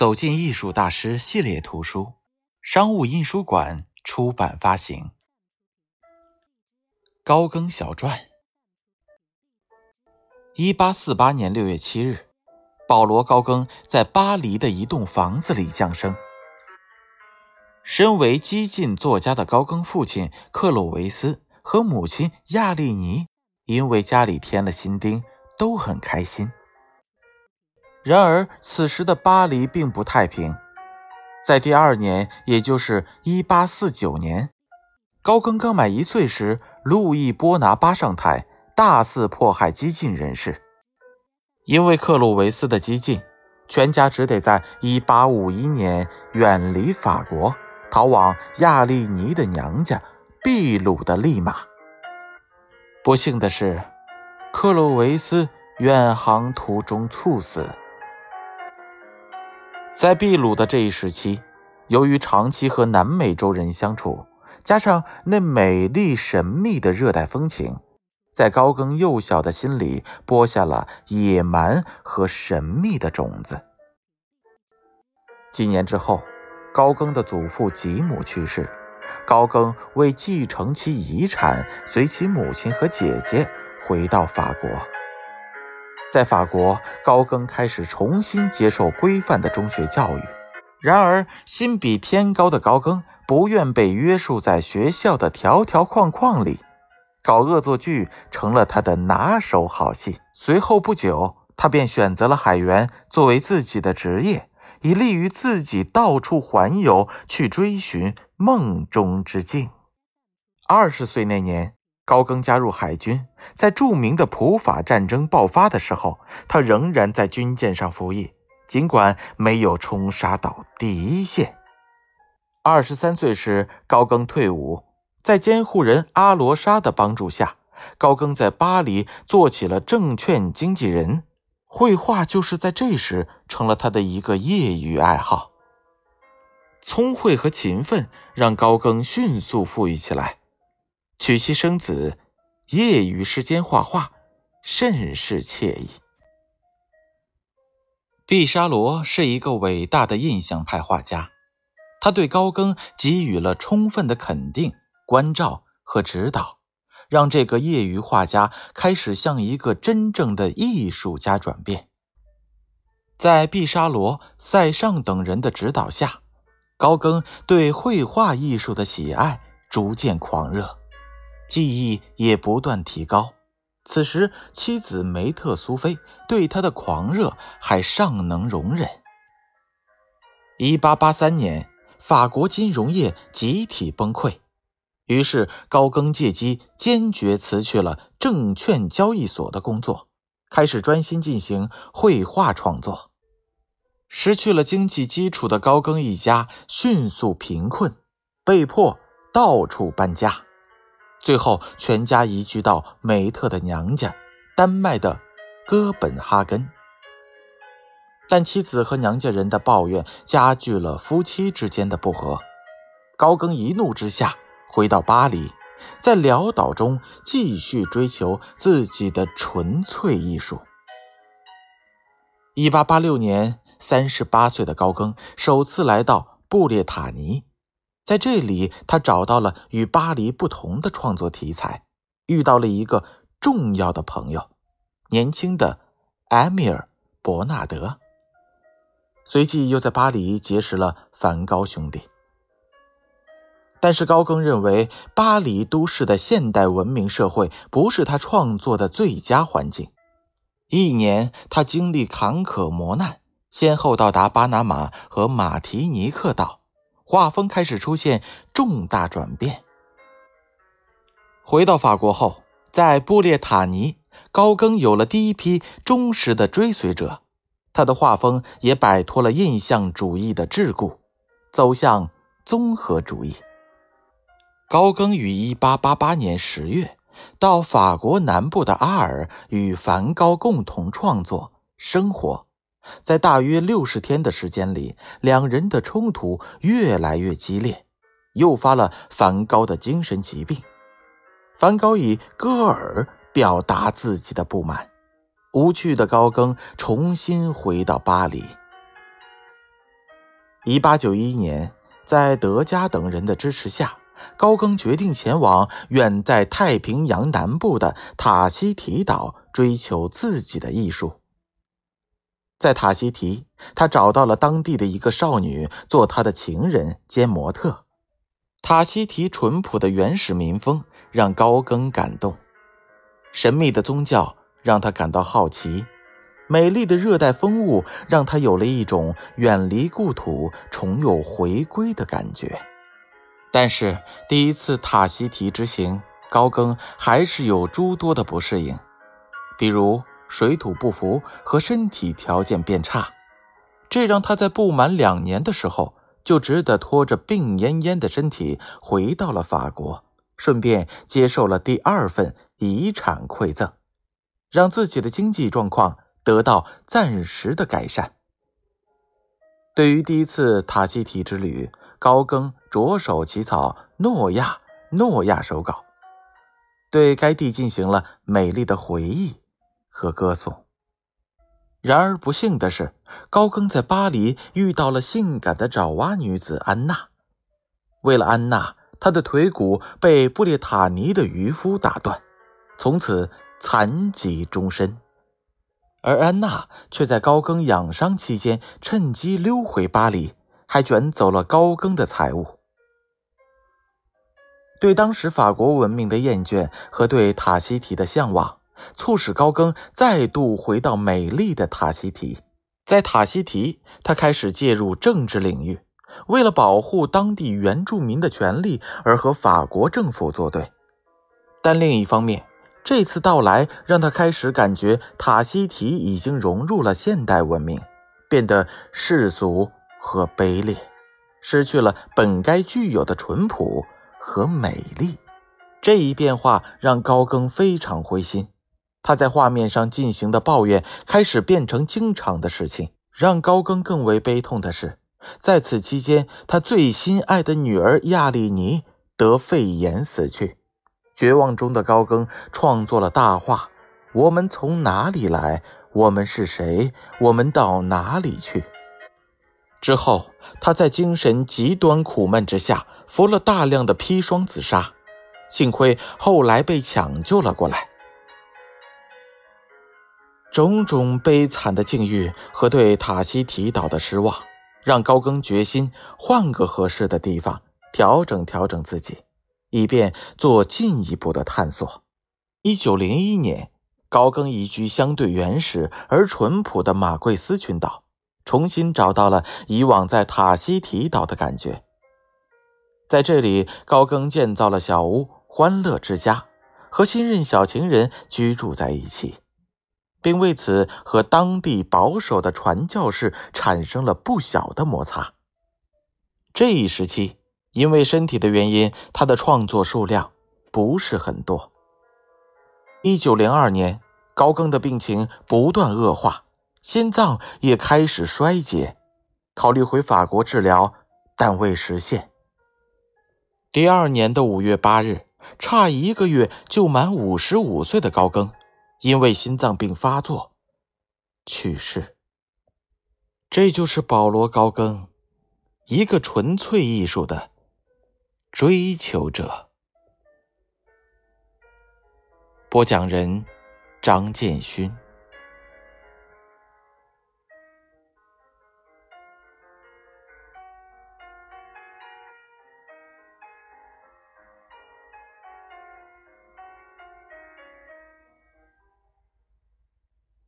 走进艺术大师系列图书，商务印书馆出版发行。高更小传。一八四八年六月七日，保罗·高更在巴黎的一栋房子里降生。身为激进作家的高更父亲克洛维斯和母亲亚丽尼，因为家里添了新丁，都很开心。然而，此时的巴黎并不太平。在第二年，也就是1849年，高更刚满一岁时，路易波拿巴上台，大肆迫害激进人士。因为克鲁维斯的激进，全家只得在1851年远离法国，逃往亚利尼的娘家秘鲁的利马。不幸的是，克鲁维斯远航途中猝死。在秘鲁的这一时期，由于长期和南美洲人相处，加上那美丽神秘的热带风情，在高更幼小的心里播下了野蛮和神秘的种子。几年之后，高更的祖父吉姆去世，高更为继承其遗产，随其母亲和姐姐回到法国。在法国，高更开始重新接受规范的中学教育。然而，心比天高的高更不愿被约束在学校的条条框框里，搞恶作剧成了他的拿手好戏。随后不久，他便选择了海员作为自己的职业，以利于自己到处环游，去追寻梦中之境。二十岁那年。高更加入海军，在著名的普法战争爆发的时候，他仍然在军舰上服役，尽管没有冲杀到第一线。二十三岁时，高更退伍，在监护人阿罗莎的帮助下，高更在巴黎做起了证券经纪人。绘画就是在这时成了他的一个业余爱好。聪慧和勤奋让高更迅速富裕起来。娶妻生子，业余时间画画，甚是惬意。毕沙罗是一个伟大的印象派画家，他对高更给予了充分的肯定、关照和指导，让这个业余画家开始向一个真正的艺术家转变。在毕沙罗、塞尚等人的指导下，高更对绘画艺术的喜爱逐渐狂热。技艺也不断提高。此时，妻子梅特苏菲对他的狂热还尚能容忍。一八八三年，法国金融业集体崩溃，于是高更借机坚决辞去了证券交易所的工作，开始专心进行绘画创作。失去了经济基础的高更一家迅速贫困，被迫到处搬家。最后，全家移居到梅特的娘家，丹麦的哥本哈根。但妻子和娘家人的抱怨加剧了夫妻之间的不和。高更一怒之下回到巴黎，在潦倒中继续追求自己的纯粹艺术。一八八六年，三十八岁的高更首次来到布列塔尼。在这里，他找到了与巴黎不同的创作题材，遇到了一个重要的朋友，年轻的埃米尔·伯纳德。随即又在巴黎结识了梵高兄弟。但是高更认为，巴黎都市的现代文明社会不是他创作的最佳环境。一年，他经历坎坷磨难，先后到达巴拿马和马提尼克岛。画风开始出现重大转变。回到法国后，在布列塔尼，高更有了第一批忠实的追随者，他的画风也摆脱了印象主义的桎梏，走向综合主义。高更于1888年10月到法国南部的阿尔，与梵高共同创作生活。在大约六十天的时间里，两人的冲突越来越激烈，诱发了梵高的精神疾病。梵高以戈尔表达自己的不满。无趣的高更重新回到巴黎。一八九一年，在德加等人的支持下，高更决定前往远在太平洋南部的塔希提岛，追求自己的艺术。在塔希提，他找到了当地的一个少女做他的情人兼模特。塔希提淳朴的原始民风让高更感动，神秘的宗教让他感到好奇，美丽的热带风物让他有了一种远离故土、重又回归的感觉。但是第一次塔希提之行，高更还是有诸多的不适应，比如。水土不服和身体条件变差，这让他在不满两年的时候就只得拖着病恹恹的身体回到了法国，顺便接受了第二份遗产馈赠，让自己的经济状况得到暂时的改善。对于第一次塔希提之旅，高更着手起草《诺亚诺亚手稿》，对该地进行了美丽的回忆。和歌颂。然而不幸的是，高更在巴黎遇到了性感的爪哇女子安娜。为了安娜，他的腿骨被布列塔尼的渔夫打断，从此残疾终身。而安娜却在高更养伤期间趁机溜回巴黎，还卷走了高更的财物。对当时法国文明的厌倦和对塔希提的向往。促使高更再度回到美丽的塔希提。在塔希提，他开始介入政治领域，为了保护当地原住民的权利而和法国政府作对。但另一方面，这次到来让他开始感觉塔希提已经融入了现代文明，变得世俗和卑劣，失去了本该具有的淳朴和美丽。这一变化让高更非常灰心。他在画面上进行的抱怨开始变成经常的事情。让高更更为悲痛的是，在此期间，他最心爱的女儿亚丽妮得肺炎死去。绝望中的高更创作了大话：“我们从哪里来？我们是谁？我们到哪里去？”之后，他在精神极端苦闷之下服了大量的砒霜自杀，幸亏后来被抢救了过来。种种悲惨的境遇和对塔希提岛的失望，让高更决心换个合适的地方调整调整自己，以便做进一步的探索。一九零一年，高更移居相对原始而淳朴的马贵斯群岛，重新找到了以往在塔希提岛的感觉。在这里，高更建造了小屋，欢乐之家，和新任小情人居住在一起。并为此和当地保守的传教士产生了不小的摩擦。这一时期，因为身体的原因，他的创作数量不是很多。一九零二年，高更的病情不断恶化，心脏也开始衰竭，考虑回法国治疗，但未实现。第二年的五月八日，差一个月就满五十五岁的高更。因为心脏病发作去世。这就是保罗·高更，一个纯粹艺术的追求者。播讲人：张建勋。